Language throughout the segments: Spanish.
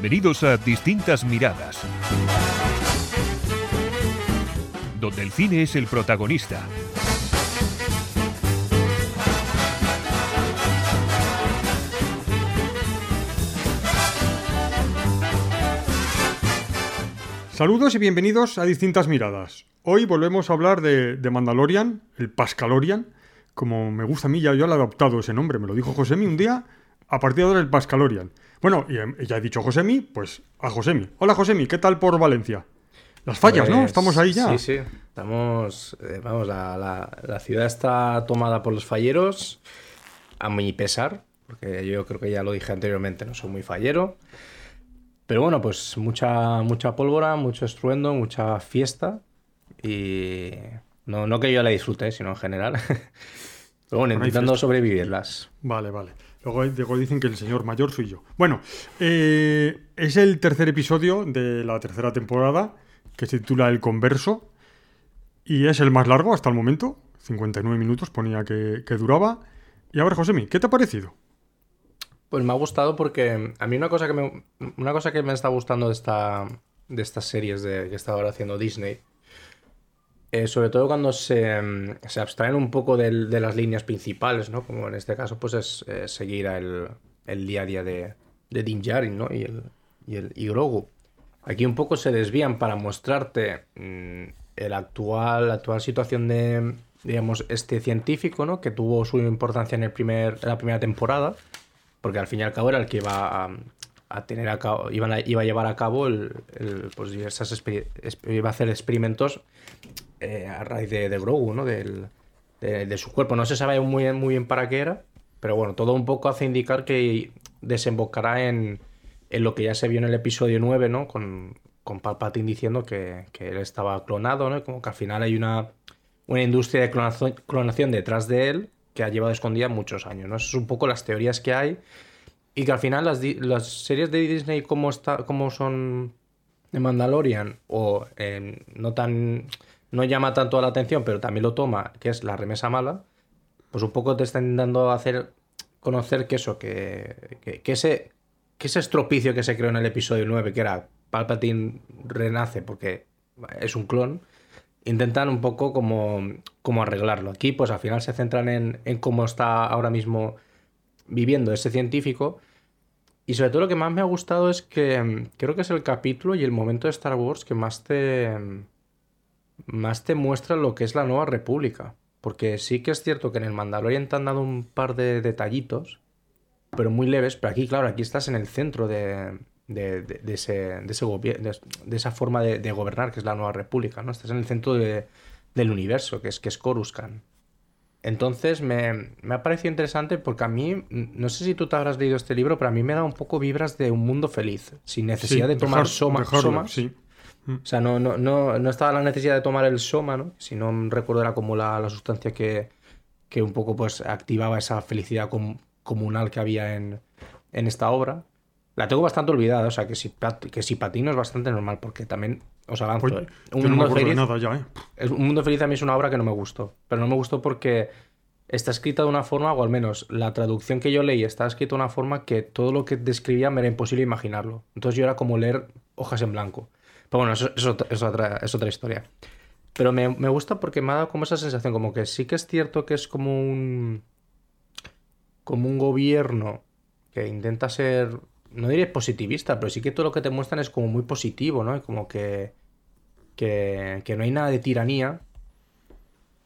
Bienvenidos a Distintas Miradas, donde el cine es el protagonista. Saludos y bienvenidos a Distintas Miradas. Hoy volvemos a hablar de, Mandalorian, el Pascalorian, como me gusta a mí, ya yo le he adoptado ese nombre, me lo dijo Josemi un día, a partir de ahora el Pascalorian. Bueno, y eh, ya he dicho Josemi, pues a Josemi. Hola Josemi, ¿qué tal por Valencia? Las fallas, ¿no? Pues, Estamos ahí ya. Sí, sí. Estamos. eh, vamos, la, la- la ciudad está tomada por los falleros. A mi pesar. Porque yo creo que ya lo dije anteriormente, no soy muy fallero. Pero bueno, pues mucha, mucha pólvora, mucho estruendo, mucha fiesta. Y. No, no que yo la disfrute, sino en general. Pero bueno, intentando sobrevivirlas. Vale, vale. Luego, dicen que el señor mayor soy yo. Bueno, eh, es el tercer episodio de la tercera temporada, que se titula El Converso, y es el más largo hasta el momento. 59 minutos ponía que, que duraba. Y a ver, Josemi, ¿qué te ha parecido? Pues me ha gustado porque a mí una cosa que me, una cosa que me está gustando de, esta, de estas series de, que está ahora haciendo Disney, eh, sobre todo cuando se, mm, se abstraen un poco del- de las líneas principales, ¿no? Como en este caso, pues es eh, seguir el, el día a día de, de Din ¿no? Y el, y el y Grogu. Aquí un poco se desvían para mostrarte mm, el actual, la actual situación de, digamos, este científico, ¿no? Que tuvo su importancia en, el primer, la primera temporada porque al fin y al cabo era el que iba a, a tener a cabo, iba a llevar a cabo el, pues diversas iba a hacer experimentos eh, a raíz de, de Grogu, ¿no? Del, de, su cuerpo. No se sabe muy bien, muy bien para qué era, pero bueno, todo un poco hace indicar que desembocará en, en lo que ya se vio en el episodio 9, ¿no? Con, con Palpatine diciendo que, que él estaba clonado, ¿no? Como que al final hay una, una industria de clonazo- clonación detrás de él que ha llevado escondida muchos años, ¿no? Eso es un poco las teorías que hay y que al final las, las series de Disney como, está, como son de Mandalorian o no tan no llama tanto la atención pero también lo toma que es la remesa mala pues un poco te está intentando hacer conocer que eso que, que, ese que ese estropicio que se creó en el episodio 9 que era Palpatine renace porque es un clon intentan un poco como, como arreglarlo. Aquí, pues al final se centran en, en cómo está ahora mismo viviendo ese científico. Y sobre todo lo que más me ha gustado es que mm, creo que es el capítulo y el momento de Star Wars que más te, mm, más te muestra lo que es la nueva república. Porque sí que es cierto que en el Mandalorian te han dado un par de detallitos, pero muy leves. Pero aquí, claro, aquí estás en el centro de, de, de- de ese, de, ese esa forma de, de gobernar que es la nueva república, ¿no? Estás en el centro de- del universo, que es, que es Coruscant. Entonces me, me ha parecido interesante porque a mí, no sé si tú te habrás leído este libro, pero a mí me da un poco vibras de un mundo feliz, sin necesidad Sí, de tomar dejar- soma, dejarlo, somas. sí. O sea, no, no, no, no estaba la necesidad de tomar el soma, ¿no? Si no recuerdo era como la, la sustancia que, que un poco pues activaba esa felicidad com- comunal que había en, en esta obra. La tengo bastante olvidada, o sea, que si, que si patino es bastante normal, porque también os avanzo. ¿eh? me Mundo Feliz- nada ya, ¿eh? Un Mundo Feliz a mí es una obra que no me gustó. Pero no me gustó porque está escrita de una forma, o al menos la traducción que yo leí está escrita de una forma que todo lo que describía me era imposible imaginarlo. Entonces yo era como leer hojas en blanco. Pero bueno, eso, es, otra, historia. Pero me, me gusta porque me ha dado como esa sensación, como que sí que es cierto que es como un. como un gobierno que intenta ser. No diré positivista, pero sí que todo lo que te muestran es como muy positivo, ¿no? Y como que que, que no hay nada de tiranía,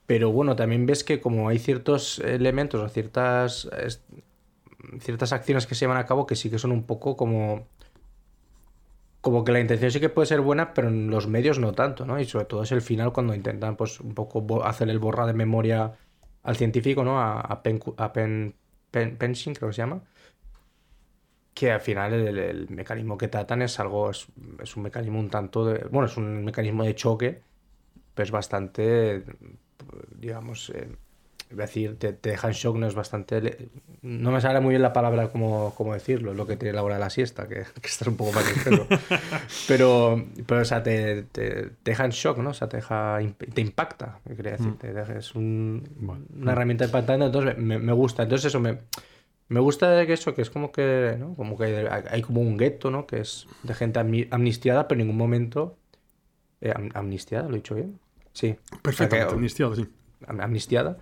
pero bueno, también ves que como hay ciertos elementos o ciertas, ciertas acciones que se llevan a cabo que sí que son un poco como... Como que la intención sí que puede ser buena, pero en los medios no tanto, ¿no? Y sobre todo es el final cuando intentan pues un poco hacer el borra de memoria al científico, ¿no? A, Pen, a Pen, Pen- Penshin, creo que se llama. Que al final el, mecanismo que tratan es algo, es, un mecanismo un tanto de, bueno, es un mecanismo de choque, pero es bastante, digamos, eh, iba a decir, te, te deja en shock, no es bastante, no me sale muy bien la palabra como, como decirlo, es lo que tiene la hora de la siesta, que, que estás un poco más ligero. pero, pero, o sea, te, te- te deja en shock, ¿no? O sea, te deja, te impacta, ¿qué quería decir? Te deja- es un- Vale. una herramienta impactante, entonces me, me gusta, entonces eso me Me gusta que eso, que es como que, ¿no? Como que hay, como un gueto, ¿no? Que es de gente amni- amnistiada, pero en ningún momento... eh, am- amnistiada, ¿lo he dicho bien? Sí. Perfectamente, O sea amnistiado, sí. am- amnistiada.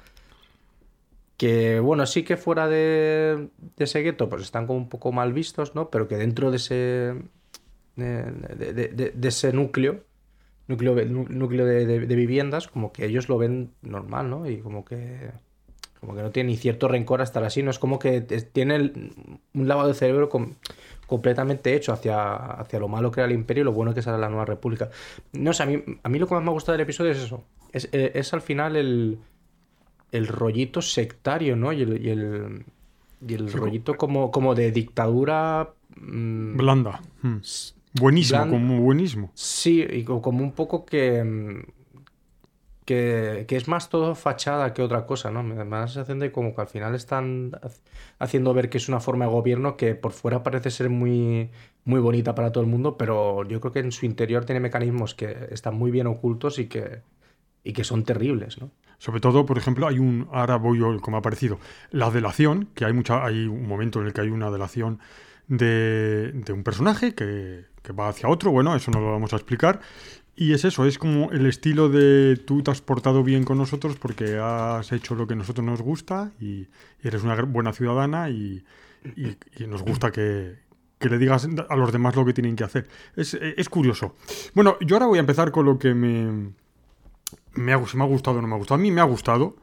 Que, bueno, sí que fuera de, de ese gueto, pues están como un poco mal vistos, ¿no? Pero que dentro de ese... De, de- de- ese núcleo, núcleo, nú- núcleo de, viviendas, como que ellos lo ven normal, ¿no? Y como que... Como que no tienen ni cierto rencor a estar así, no es como que tienen un lavado de cerebro com- completamente hecho hacia, hacia lo malo que era el imperio y lo bueno que ahora la nueva república. No sé, a mí, a mí lo que más me ha gustado del episodio es eso. Es, eh, es al final el, el rollito sectario, ¿no? Y el, y el, y el rollito como, como de dictadura. mm, Blanda. Mm. Buenísimo, como buenísimo. Sí, y co- como un poco que, mm, que, que es más todo fachada que otra cosa, ¿no? Me da la sensación de como que al final están ha- haciendo ver que es una forma de gobierno que por fuera parece ser muy, muy bonita para todo el mundo, pero yo creo que en su interior tiene mecanismos que están muy bien ocultos y que, y que son terribles, ¿no? Sobre todo, por ejemplo, hay un. Ahora voy como ha parecido. La delación, que hay mucha. Hay un momento en el que hay una delación de, de un personaje que, que va hacia otro. Bueno, eso no lo vamos a explicar. Y es eso, es como el estilo de tú te has portado bien con nosotros porque has hecho lo que a nosotros nos gusta y, eres una buena ciudadana y, y- y nos gusta que, que le digas a los demás lo que tienen que hacer. Es, es curioso. Bueno, yo ahora voy a empezar con lo que me, me ha, si me ha gustado o no me ha gustado. A mí me ha gustado.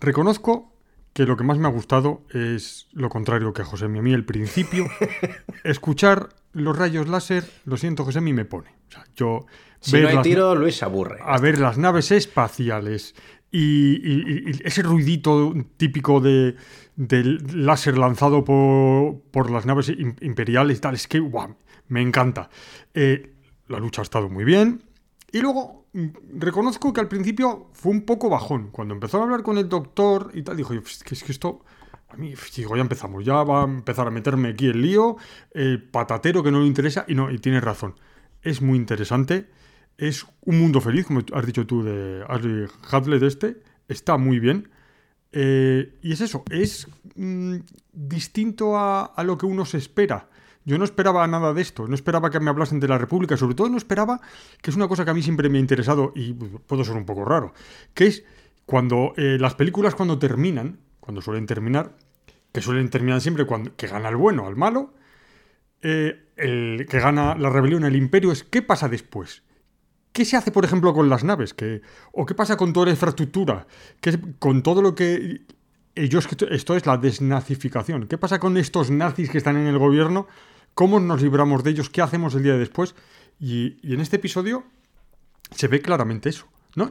Reconozco que lo que más me ha gustado es lo contrario que a José. A mí el principio, escuchar los rayos láser, lo siento José, me pone. O sea, yo Si no hay tiro, Luis se aburre. a ver las naves espaciales y, y- y ese ruidito típico de, del láser lanzado por, por las naves im- imperiales y tal, es que guau, me encanta. Eh, la lucha ha estado muy bien. Y luego mm, reconozco que al principio fue un poco bajón. Cuando empezó a hablar con el doctor y tal, dijo, "Yo, es que, es que esto... A mí, digo, ya empezamos, ya va a empezar a meterme aquí el lío, el patatero que no le interesa, y no, y tienes razón. Es muy interesante, es un mundo feliz, como has dicho tú de Ashley Hadley de este, está muy bien. Eh, y es eso, es mm, distinto a, a lo que uno se espera. Yo no esperaba nada de esto, no esperaba que me hablasen de la República, sobre todo no esperaba, que es una cosa que a mí siempre me ha interesado y puedo ser un poco raro, que es cuando eh, las películas cuando terminan, cuando suelen terminar, que suelen terminar siempre cuando que gana el bueno al malo, eh, el que gana la rebelión, el imperio, es ¿qué pasa después? ¿Qué se hace, por ejemplo, con las naves? ¿Qué, ¿O qué pasa con toda la infraestructura? ¿Qué, con todo lo que... Ellos, esto es la desnazificación. ¿Qué pasa con estos nazis que están en el gobierno? ¿Cómo nos libramos de ellos? ¿Qué hacemos el día de después? Y, en este episodio se ve claramente eso. ¿No,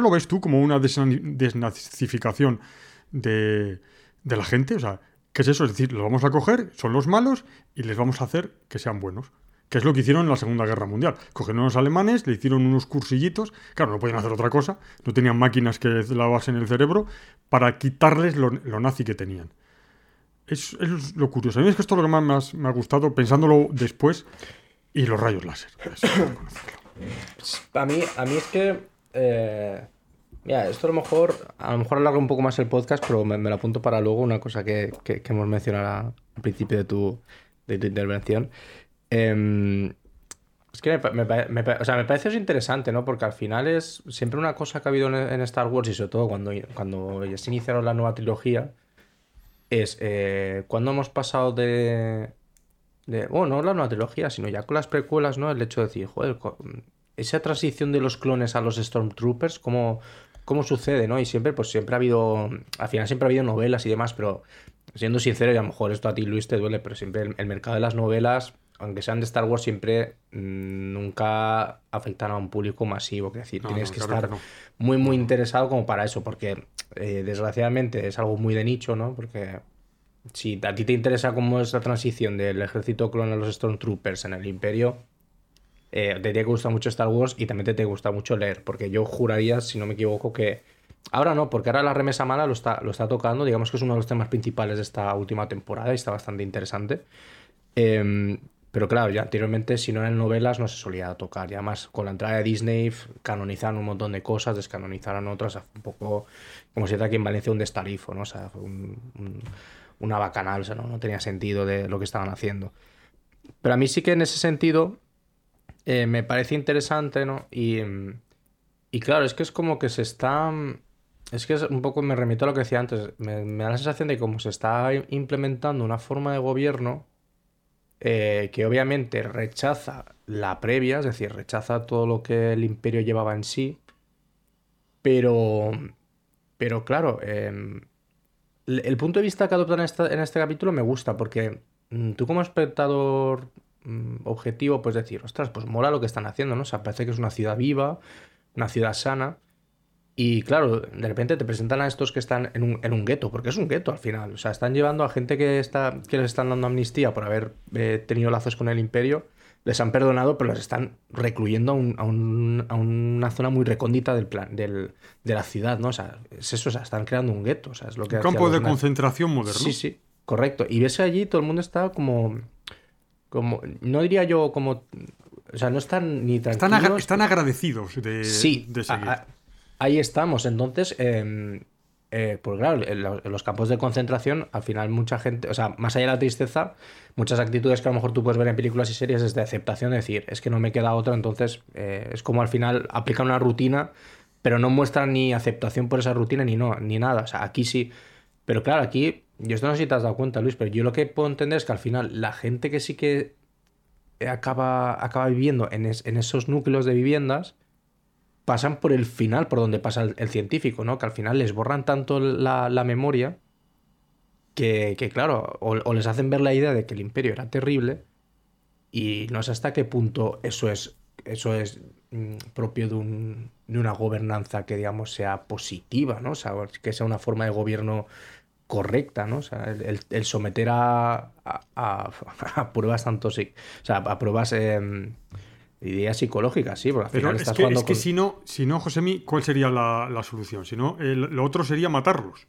lo ves tú como una desna- desnazificación de, la gente? O sea, ¿qué es eso? Es decir, los vamos a coger, son los malos, y les vamos a hacer que sean buenos. Que es lo que hicieron en la Segunda Guerra Mundial. Cogieron a los alemanes, le hicieron unos cursillitos. Claro, no podían hacer otra cosa. No tenían máquinas que lavasen el cerebro para quitarles lo nazi que tenían. Es, es lo curioso. A mí es que esto es lo que más me ha- gustado, pensándolo después, y los rayos láser. A mí, a mí es que. eh, mira, esto a lo mejor. A lo mejor alarga un poco más el podcast, pero me, me lo apunto para luego. Una cosa que, que- que hemos mencionado al principio de tu, de tu intervención. Em, es que me, me me o sea, me parece eso interesante, ¿no? Porque al final es siempre una cosa que ha habido en, en Star Wars y sobre todo cuando, cuando ya se iniciaron la nueva trilogía. Es eh, cuando hemos pasado de, de, bueno, no la nueva trilogía, sino ya con las precuelas, ¿no? El hecho de decir, joder, co- esa transición de los clones a los Stormtroopers, ¿cómo, cómo sucede, no? Y siempre, pues siempre ha habido, al final siempre ha habido novelas y demás, pero siendo sincero, y a lo mejor esto a ti, Luis, te duele, pero siempre el mercado de las novelas, aunque sean de Star Wars, siempre mm, nunca afectan a un público masivo. Es decir, No, tienes no, que claro estar que no. muy, muy interesado como para eso, porque eh, desgraciadamente es algo muy de nicho, ¿no? Porque si a ti te interesa cómo es la transición del ejército clon a los Stormtroopers en el Imperio, eh, te tiene que gustar mucho Star Wars y también te, te gusta mucho leer, porque yo juraría, si no me equivoco, que ahora no, porque ahora la remesa mala lo está, lo está tocando, digamos que es uno de los temas principales de esta última temporada y está bastante interesante. Em, pero claro, ya anteriormente, si no eran novelas, no se solía tocar. Y además, con la entrada de Disney, canonizaron un montón de cosas, descanonizaron otras. Un poco como si fuera aquí en Valencia un destarifo, ¿no? O sea, un- un- una bacanal, o sea, no, no tenía sentido de lo que estaban haciendo. Pero a mí sí que en ese sentido eh, me parece interesante, ¿no? Y, y claro, es que es como que se está... Es que es un poco me remito a lo que decía antes. Me, me da la sensación de como se está implementando una forma de gobierno eh, que obviamente rechaza la previa, es decir, rechaza todo lo que el imperio llevaba en sí, pero, pero claro, em, el punto de vista que adoptan en, este capítulo me gusta porque mm, tú como espectador mm, objetivo puedes decir, ostras, pues mola lo que están haciendo, ¿no? O sea, parece que es una ciudad viva, una ciudad sana. Y claro, de repente te presentan a estos que están en un, en un gueto, porque es un gueto al final. O sea, están llevando a gente que, está, que les están dando amnistía por haber eh, tenido lazos con el imperio. Les han perdonado, pero los están recluyendo a, un, a, una zona muy recóndita del plan, del, de la ciudad, ¿no? O sea, es eso, o sea, están creando un gueto. O sea, es lo que un campo de concentración moderno. Sí, sí, correcto. Y ves allí, todo el mundo está como. como no diría yo como. O sea, no están ni tranquilos. Están, están agradecidos de, sí, de seguir. Ahí estamos. Entonces, em, eh, pues claro, en los campos de concentración, al final mucha gente, o sea, más allá de la tristeza, muchas actitudes que a lo mejor tú puedes ver en películas y series es de aceptación, de decir, es que no me queda otra, entonces eh, es como al final aplican una rutina, pero no muestran ni aceptación por esa rutina ni, no, ni nada. O sea, aquí sí. Pero claro, aquí, yo esto no sé si te has dado cuenta, Luis, pero yo lo que puedo entender es que al final la gente que sí que acaba, acaba viviendo en, en esos núcleos de viviendas, pasan por el final, por donde pasa el, científico, ¿no? Que al final les borran tanto la, memoria que, claro, o, les hacen ver la idea de que el imperio era terrible y no sé hasta qué punto eso es, eso es mm, propio de, un, de, una gobernanza que, digamos, sea positiva, ¿no? Sea, que sea una forma de gobierno correcta, ¿no? O sea, el, someter a, a, pruebas tanto, sí, o sea, a pruebas... Em, Idea psicológica, sí, porque al final es que, es que si no, si no, Josemi, ¿cuál sería la, solución? Si no, lo otro sería matarlos.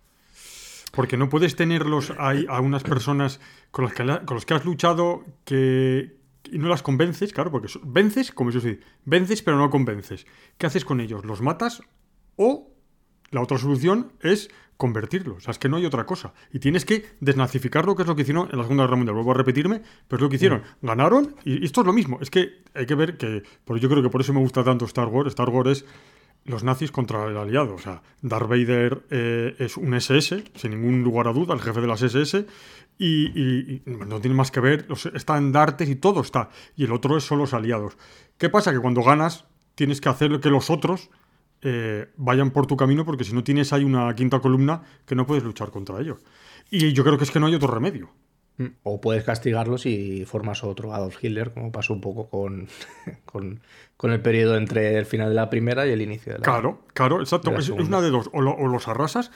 Porque no puedes tenerlos ahí a unas personas con las que, con las que has luchado que, y no las convences, claro, porque vences, como yo sí, vences pero no convences. ¿Qué haces con ellos? ¿Los matas? O la otra solución es convertirlos. O sea, es que no hay otra cosa. Y tienes que desnazificarlo, que es lo que hicieron en la Segunda Guerra Mundial. Vuelvo a repetirme, pero es lo que hicieron. Ganaron y esto es lo mismo. Es que hay que ver que, por yo creo que por eso me gusta tanto Star Wars. Star Wars es los nazis contra el aliado. O sea, Darth Vader eh, es un SS, sin ningún lugar a duda, el jefe de las SS, y, no tiene más que ver, los estandartes y todo está. Y el otro es son los aliados. ¿Qué pasa? Que cuando ganas, tienes que hacer que los otros eh, vayan por tu camino porque si no tienes ahí una quinta columna que no puedes luchar contra ellos. Y yo creo que es que no hay otro remedio. Mm, o puedes castigarlos y formas otro Adolf Hitler, como pasó un poco con, con, el periodo entre el final de la primera y el inicio de la Claro, claro, exacto. es, una de dos. O, los arrasas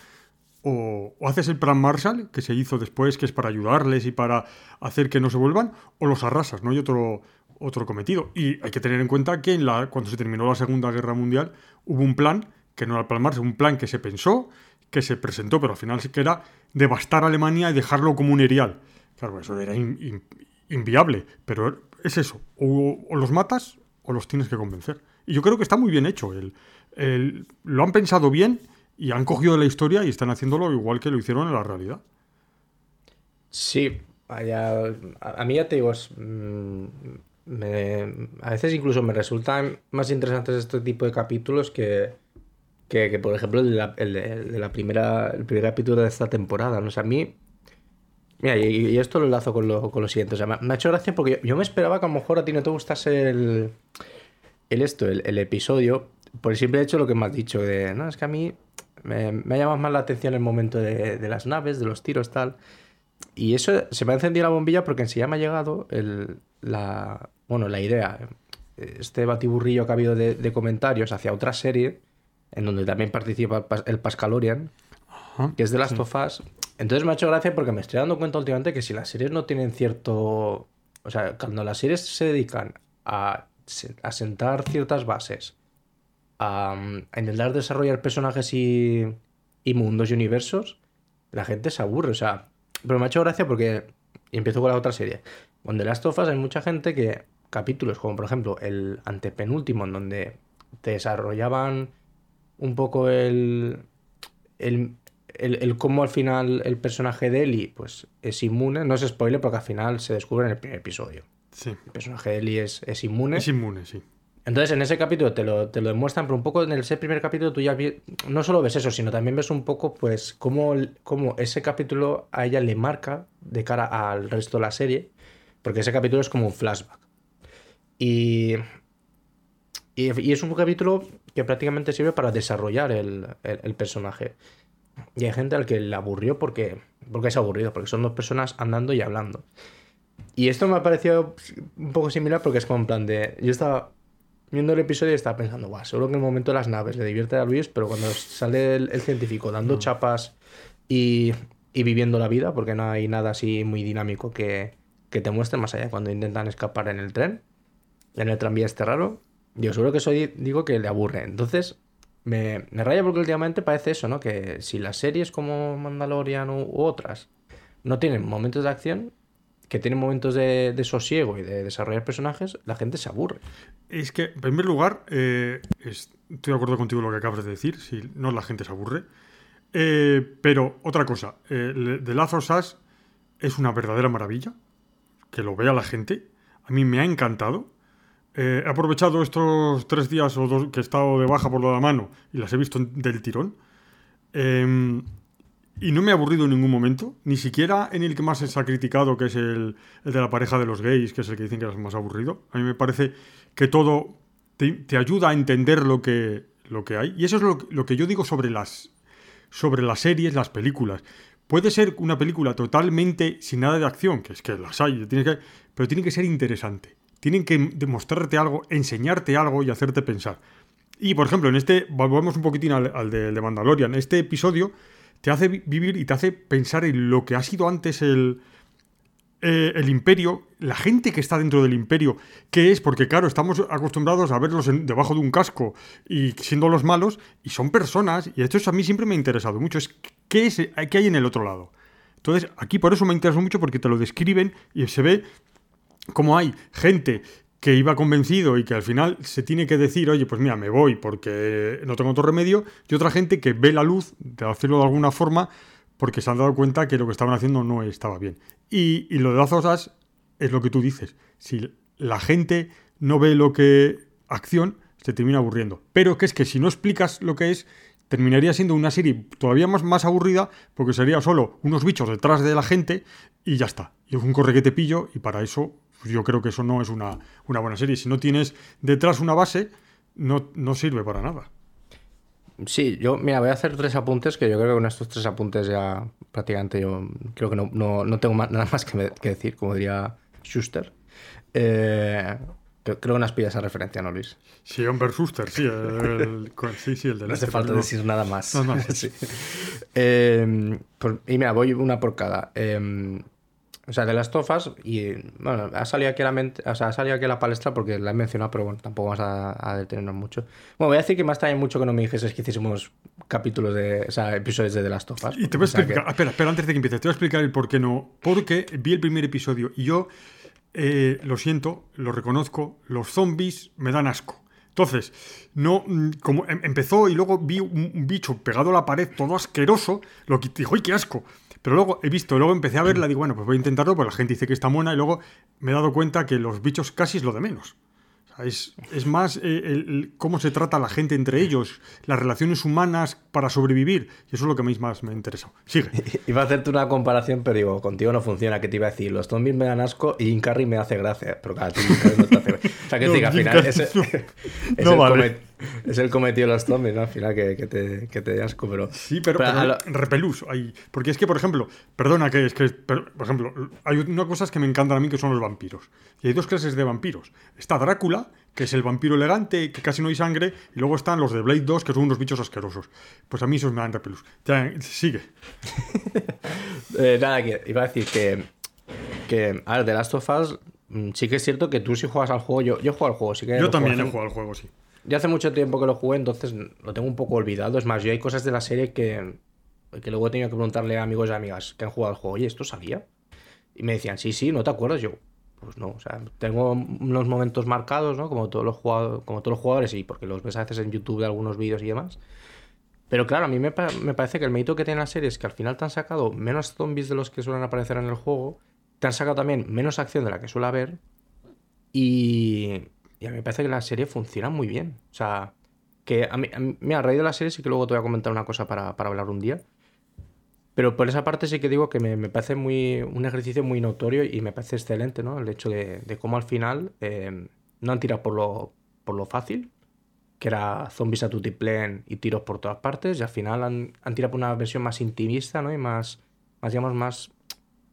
o, o, haces el plan Marshall, que se hizo después, que es para ayudarles y para hacer que no se vuelvan, o los arrasas. No hay otro, otro cometido. Y hay que tener en cuenta que en la, cuando se terminó la Segunda Guerra Mundial hubo un plan, que no era el plan un plan que se pensó, que se presentó, pero al final sí que era devastar Alemania y dejarlo como un erial. Claro, eso era inviable, pero es eso, o, los matas o los tienes que convencer. Y yo creo que está muy bien hecho. El, lo han pensado bien y han cogido la historia y están haciéndolo igual que lo hicieron en la realidad. Sí, a, mí ya te digo, mm, a veces incluso me resultan más interesantes este tipo de capítulos que, que, por ejemplo, el de, la, primera, el primer capítulo de esta temporada. ¿no? a mí. Mira, y, esto lo enlazo con lo, con lo siguiente. O sea, me, ha hecho gracia porque yo, me esperaba que a lo mejor a ti no te gustase el, el esto, el, episodio, por el simple hecho lo que me has dicho. De, no, es que a mí me, me ha llamado más la atención el momento de, de las naves, de los tiros, tal. Y eso se me ha encendido la bombilla porque en sí ya me ha llegado el, la, bueno, la idea, este batiburrillo que ha habido de, comentarios hacia otra serie, en donde también participa el Pascalorian, que es de las tofas. Entonces me ha hecho gracia porque me estoy dando cuenta últimamente que si las series no tienen cierto... O sea, cuando las series se dedican a, a sentar ciertas bases, a, a, intentar desarrollar personajes y, y mundos y universos, la gente se aburre. O sea, pero me ha hecho gracia porque... Y empiezo con la otra serie. Con The Last of Us hay mucha gente que capítulos, como por ejemplo el antepenúltimo, en donde te desarrollaban un poco el, el, el, el cómo al final el personaje de Ellie pues, es inmune. No es spoiler porque al final se descubre en el primer episodio. Sí. El personaje de Ellie es, es inmune. Es inmune, sí. Entonces, en ese capítulo te lo, te lo demuestran, pero un poco en ese primer capítulo tú ya vi- no solo ves eso, sino también ves un poco, pues, cómo, cómo ese capítulo a ella le marca de cara al resto de la serie, porque ese capítulo es como un flashback. Y, y, y es un capítulo que prácticamente sirve para desarrollar el, el- el personaje. Y hay gente al que le aburrió porque, porque es aburrido, porque son dos personas andando y hablando. Y esto me ha parecido un poco similar porque es como en plan de. Yo estaba viendo el episodio y estaba pensando, guau, seguro que en el momento de las naves le divierte a Luis, pero cuando sale el, el científico dando chapas y, y viviendo la vida, porque no hay nada así muy dinámico que, que te muestre más allá cuando intentan escapar en el tren, en el tranvía este raro, yo seguro que eso di- digo que le aburre. Entonces, me, me raya porque últimamente parece eso, ¿no? Que si las series como Mandalorian u, otras no tienen momentos de acción, que tienen momentos de, de sosiego y de desarrollar personajes, la gente se aburre. Es que, en primer lugar, eh, es- estoy de acuerdo contigo lo que acabas de decir, si no la gente se aburre. Eh, pero otra cosa, eh, The Last of Us es una verdadera maravilla, que lo vea la gente. A mí me ha encantado. Eh, he aprovechado estos tres días o dos que he estado de baja por la mano y las he visto del tirón. Em, y no me he aburrido en ningún momento, ni siquiera en el que más se ha criticado, que es el, de la pareja de los gays, que es el que dicen que es más aburrido. A mí me parece que todo te, ayuda a entender lo que, lo que hay. Y eso es lo, que yo digo sobre las, sobre las series, las películas. Puede ser una película totalmente sin nada de acción, que es que las hay, pero tiene que ser interesante. Tienen que demostrarte algo, enseñarte algo y hacerte pensar. Y por ejemplo, en este, volvemos un poquitín al, al de, Mandalorian, este episodio te hace vi- vivir y te hace pensar en lo que ha sido antes el, eh, el imperio, la gente que está dentro del imperio, qué es, porque claro, estamos acostumbrados a verlos debajo de un casco y siendo los malos, y son personas, y esto es, a mí siempre me ha interesado mucho, es qué, es, qué hay en el otro lado. Entonces, aquí por eso me interesó mucho, porque te lo describen y se ve como hay gente que iba convencido y que al final se tiene que decir, oye, pues mira, me voy porque no tengo otro remedio, y otra gente que ve la luz, de hacerlo de alguna forma, porque se han dado cuenta que lo que estaban haciendo no estaba bien. Y, lo de las cosas es lo que tú dices. Si la gente no ve lo que acción, se termina aburriendo. Pero que es que si no explicas lo que es, terminaría siendo una serie todavía más, más aburrida, porque sería solo unos bichos detrás de la gente y ya está. Y es un corre que te pillo, y para eso yo creo que eso no es una, una buena serie. Si no tienes detrás una base, no, no sirve para nada. Sí, yo, mira, voy a hacer tres apuntes que yo creo que con estos tres apuntes ya prácticamente yo creo que no, no, no tengo nada más que, me- que decir, como diría Schuster. Eh, creo, creo que no has pillado esa referencia, ¿no, Luis? Sí, Humber Schuster, sí, el, el- sí, sí, el de No hace este, falta decir nada más. No, no. Sí. Eh, pues- y mira, voy una por cada. Eh, o sea, de las tofas, y bueno, ha salido aquí a la mente, o sea, ha salido aquí a la palestra porque la he mencionado, pero bueno, tampoco vamos a, a detenernos mucho. Bueno, voy a decir que me extraña mucho que no me dijeses que hiciésemos capítulos de, o sea, episodios de The Last of Us. Y te voy a sea, que- explicar, espera, espera, antes de que empieces, te voy a explicar el por qué no. Porque vi el primer episodio y yo, eh, lo siento, lo reconozco, los zombies me dan asco. Entonces, no, mm, como em- empezó y luego vi un, un bicho pegado a la pared, todo asqueroso, lo que dijo, ¡ay, qué asco! Pero luego he visto, luego empecé a verla, digo, bueno, pues voy a intentarlo, pues la gente dice que está buena, y luego me he dado cuenta que los bichos casi es lo de menos. O sea, es, es más eh, el- cómo se trata la gente entre ellos, las relaciones humanas para sobrevivir, y eso es lo que a mí más me ha interesado. Sigue. Iba a hacerte una comparación, pero digo, contigo no funciona. que te iba a decir? Los zombies me dan asco y Jim Carrey me hace gracia. Pero claro, Jim Carrey no te hace gracia. O sea, que No, que al final Carrey ese- no. es, No vale. Es el cometido de los zombies, ¿no? Al final que, que te, que te asco, pero... Sí, pero, pero pero a lo- repelús ahí. Porque es que, por ejemplo, perdona que es que, por ejemplo, hay una cosas que me encantan a mí que son los vampiros. Y hay dos clases de vampiros. Está Drácula, que es el vampiro elegante, que casi no hay sangre, y luego están los de Blade 2, que son unos bichos asquerosos. Pues a mí esos me dan repelús. Ya, sigue. Eh, nada, que iba a decir que, que, a ver, The Last of Us, mm, sí que es cierto que tú si juegas al juego, yo, yo juego al juego, sí que... Yo también juego he jugado al juego, sí. Yo hace mucho tiempo que lo jugué, entonces lo tengo un poco olvidado. Es más, yo hay cosas de la serie que, que luego he tenido que preguntarle a amigos y amigas que han jugado al juego, oye, ¿esto salía? Y me decían, sí, sí, ¿no te acuerdas? Yo, pues no, o sea, tengo unos momentos marcados, ¿no? Como todos los jugadores, como todos los jugadores, y porque los ves a veces en YouTube de algunos vídeos y demás. Pero claro, a mí me, parece que el mérito que tiene la serie es que al final te han sacado menos zombies de los que suelen aparecer en el juego, te han sacado también menos acción de la que suele haber, y, y a mí me parece que la serie funciona muy bien. O sea, que a mí, a mí a raíz de la serie sí que luego te voy a comentar una cosa para, para hablar un día. Pero por esa parte sí que digo que me, me, parece muy, un ejercicio muy notorio y me parece excelente, ¿no? El hecho de, de cómo al final eh, no han tirado por lo, por lo fácil, que era zombies a tutiplén y tiros por todas partes, y al final han, han, tirado por una versión más intimista, ¿no? Y más, más, digamos, más,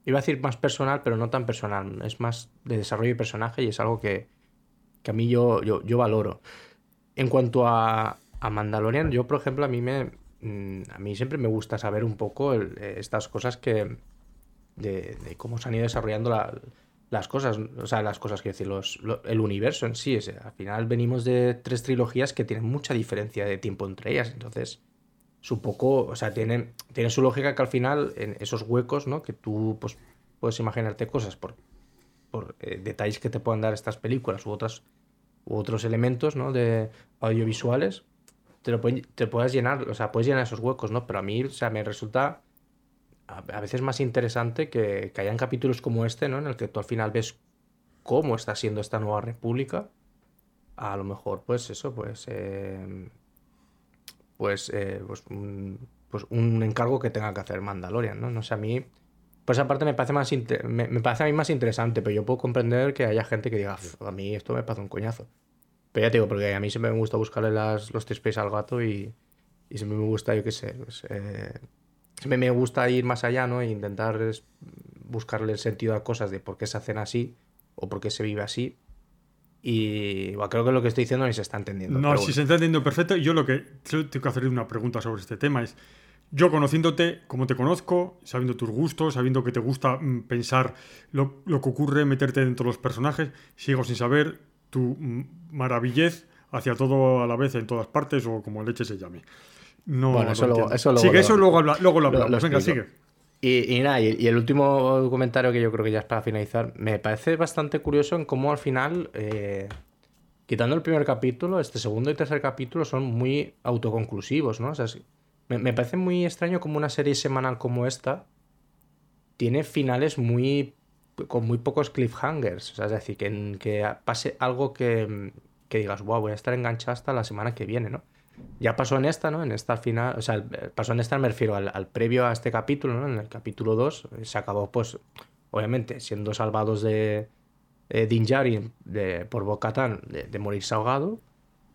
iba a decir más personal, pero no tan personal, es más de desarrollo de personaje y es algo que, que a mí yo, yo, yo valoro. En cuanto a, a Mandalorian, yo, por ejemplo, a mí me, mm, a mí siempre me gusta saber un poco el, estas cosas que, de, cómo se han ido desarrollando la, las cosas, o sea, las cosas, quiero decir, los, lo, el universo en sí. Es, al final venimos de tres trilogías que tienen mucha diferencia de tiempo entre ellas, entonces es un poco, o sea, tiene, tiene su lógica que al final en esos huecos, ¿no? Que tú pues, puedes imaginarte cosas por, por eh, detalles que te puedan dar estas películas u, otras, u otros elementos, ¿no? De audiovisuales, te, lo te llenar, o sea, puedes llenar esos huecos, ¿no? Pero a mí, o sea, me resulta a veces más interesante que, que hayan capítulos como este, ¿no? En el que tú al final ves cómo está siendo esta nueva república. A lo mejor, pues eso, pues. Eh, pues, eh, pues, un, pues un encargo que tenga que hacer Mandalorian, ¿no? No sé, a mí. Pues aparte me parece más me, me, parece a mí más interesante, pero yo puedo comprender que haya gente que diga, a mí esto me pasa un coñazo. Pero ya te digo, porque a mí siempre me gusta buscarle las, los tres al gato y, y siempre me gusta, yo qué sé, pues, eh, siempre me gusta ir más allá, ¿no? E intentar buscarle el sentido a cosas de por qué se hacen así o por qué se vive así. Y bueno, creo que lo que estoy diciendo ni se está entendiendo. No, si bueno. se está entendiendo perfecto. Yo lo que tengo que hacer una pregunta sobre este tema es, yo conociéndote como te conozco, sabiendo tus gustos, sabiendo que te gusta mm, pensar lo, lo, que ocurre, meterte dentro de los personajes, sigo sin saber tu mm, maravillez hacia todo a la vez en todas partes o como leche se llame. No, bueno, eso, lo, eso luego, sigue, eso luego, habla, luego lo hablamos. Lo, lo Venga, sigue. Y, y nada, y, el último comentario que yo creo que ya es para finalizar, me parece bastante curioso en cómo al final, eh, quitando el primer capítulo, este segundo y tercer capítulo son muy autoconclusivos, ¿no? O sea, me, me, parece muy extraño como una serie semanal como esta tiene finales muy con muy pocos cliffhangers, o sea, es decir, que, que pase algo que, que digas, wow, voy a estar enganchado hasta la semana que viene, ¿no? ya pasó en esta, ¿no? En esta final, o sea, pasó en esta, me refiero al, al previo a este capítulo, ¿no? En el capítulo 2 se acabó, pues, obviamente, siendo salvados de eh, Din Djarin de, por Bocatán de, de morirse ahogado,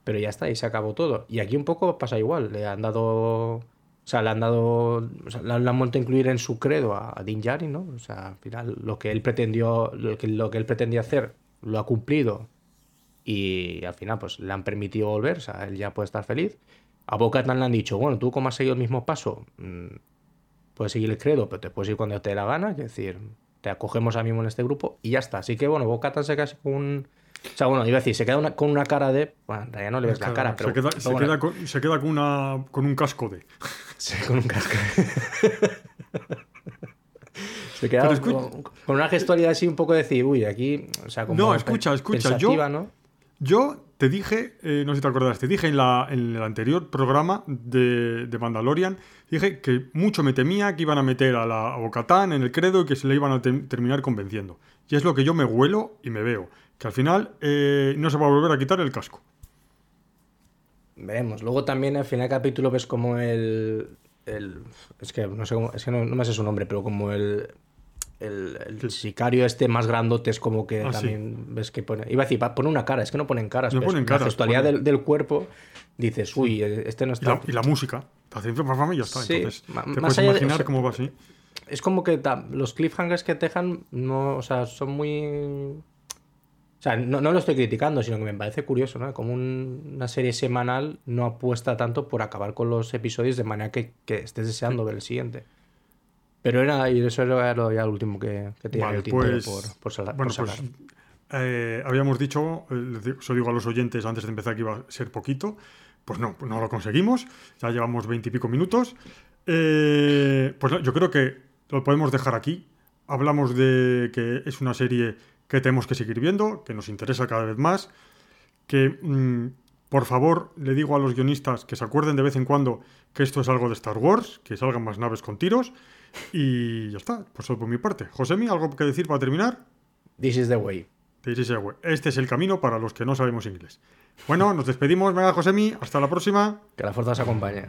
pero ya está, y se acabó todo. Y aquí un poco pasa igual, le han dado, o sea, le han dado, o sea, le han vuelto a incluir en su credo a, a Din ¿no? O sea, al final lo que él pretendió, lo que, lo que él pretendía hacer, lo ha cumplido y al final pues le han permitido volver, o sea, él ya puede estar feliz. A Boca le han dicho, bueno, tú como has seguido el mismo paso, mmm, puedes seguir el credo, pero te puedes ir cuando te dé la gana, es decir, te acogemos ahora mismo en este grupo y ya está. Así que bueno, Boca se queda con un... O sea, bueno, iba a decir, se queda una, con una cara de... Bueno, en realidad no le ves claro, la cara, pero... Se queda, pero se bueno. queda, con, se queda con, una, con un casco de... Sí, con un casco Se queda con, con, una gestualidad así un poco de decir, uy, aquí... O sea, como no, escucha, escucha, yo... ¿no? Yo te dije, eh, no sé si te acuerdas, te dije en, la, en el anterior programa de, de, Mandalorian, dije que mucho me temía que iban a meter a la Bocatán en el credo y que se le iban a te terminar convenciendo. Y es lo que yo me huelo y me veo, que al final eh, no se va a volver a quitar el casco. Veremos. Luego también al final del capítulo ves como el, el es que no sé cómo, es que no me sé su nombre, pero como el el, el sí. sicario este más grandote es como que ah, también sí. ves que pone. Iba a decir, pone una cara, es que no ponen caras. No ponen caras. La gestualidad del, del, cuerpo, dices, uy, este no está. Y la, y la música. Y ya está. Sí, Entonces, te más puedes allá imaginar de, o sea, cómo va así. Es como que los cliffhangers que te dejan, no, o sea, son muy. O sea, no, no, lo estoy criticando, sino que me parece curioso, ¿no? Como un, una serie semanal no apuesta tanto por acabar con los episodios de manera que, que estés deseando ver el siguiente. Pero era, y eso era lo, ya lo último que, que tenía vale, el pues, por, por, sal, bueno, por. Pues, eh, habíamos dicho, eh, eso digo a los oyentes antes de empezar que iba a ser poquito. Pues no, no lo conseguimos. Ya llevamos veintipico minutos. Eh, pues no, yo creo que lo podemos dejar aquí. Hablamos de que es una serie que tenemos que seguir viendo, que nos interesa cada vez más, que mmm, Por favor, le digo a los guionistas que se acuerden de vez en cuando que esto es algo de Star Wars, que salgan más naves con tiros. Y ya está, pues eso por mi parte. Josemi, ¿algo que decir para terminar? This is the way. This is the way. Este es el camino para los que no sabemos inglés. Bueno, nos despedimos. Venga, Josemi, hasta la próxima. Que la fuerza os acompañe.